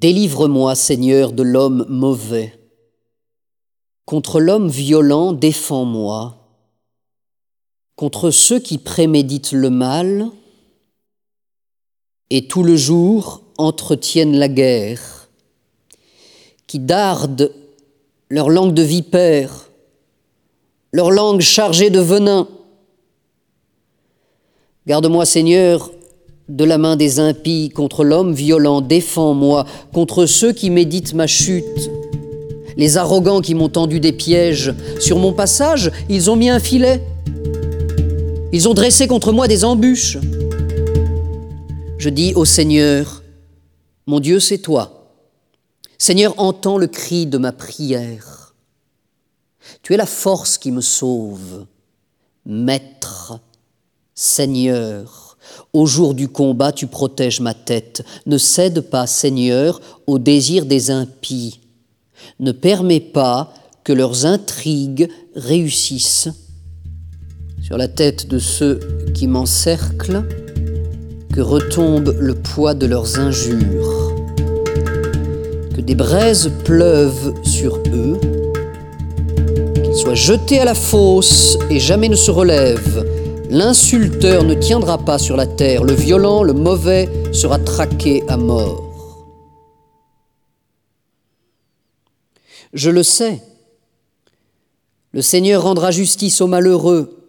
Délivre-moi, Seigneur, de l'homme mauvais. Contre l'homme violent, défends-moi. Contre ceux qui préméditent le mal et tout le jour entretiennent la guerre, qui dardent leur langue de vipère, leur langue chargée de venin. Garde-moi, Seigneur, de la main des impies contre l'homme violent, défends-moi contre ceux qui méditent ma chute. Les arrogants qui m'ont tendu des pièges, sur mon passage, ils ont mis un filet. Ils ont dressé contre moi des embûches. Je dis au Seigneur, mon Dieu, c'est toi. Seigneur, entends le cri de ma prière. Tu es la force qui me sauve. Maître, Seigneur, au jour du combat, tu protèges ma tête. Ne cède pas, Seigneur, au désir des impies. Ne permets pas que leurs intrigues réussissent. Sur la tête de ceux qui m'encerclent, que retombe le poids de leurs injures. Que des braises pleuvent sur eux, qu'ils soient jetés à la fosse et jamais ne se relèvent L'insulteur ne tiendra pas sur la terre, le violent, le mauvais sera traqué à mort. Je le sais, le Seigneur rendra justice aux malheureux,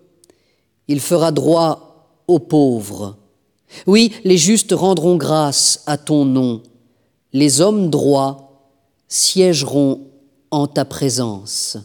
il fera droit aux pauvres. Oui, les justes rendront grâce à ton nom, les hommes droits siégeront en ta présence.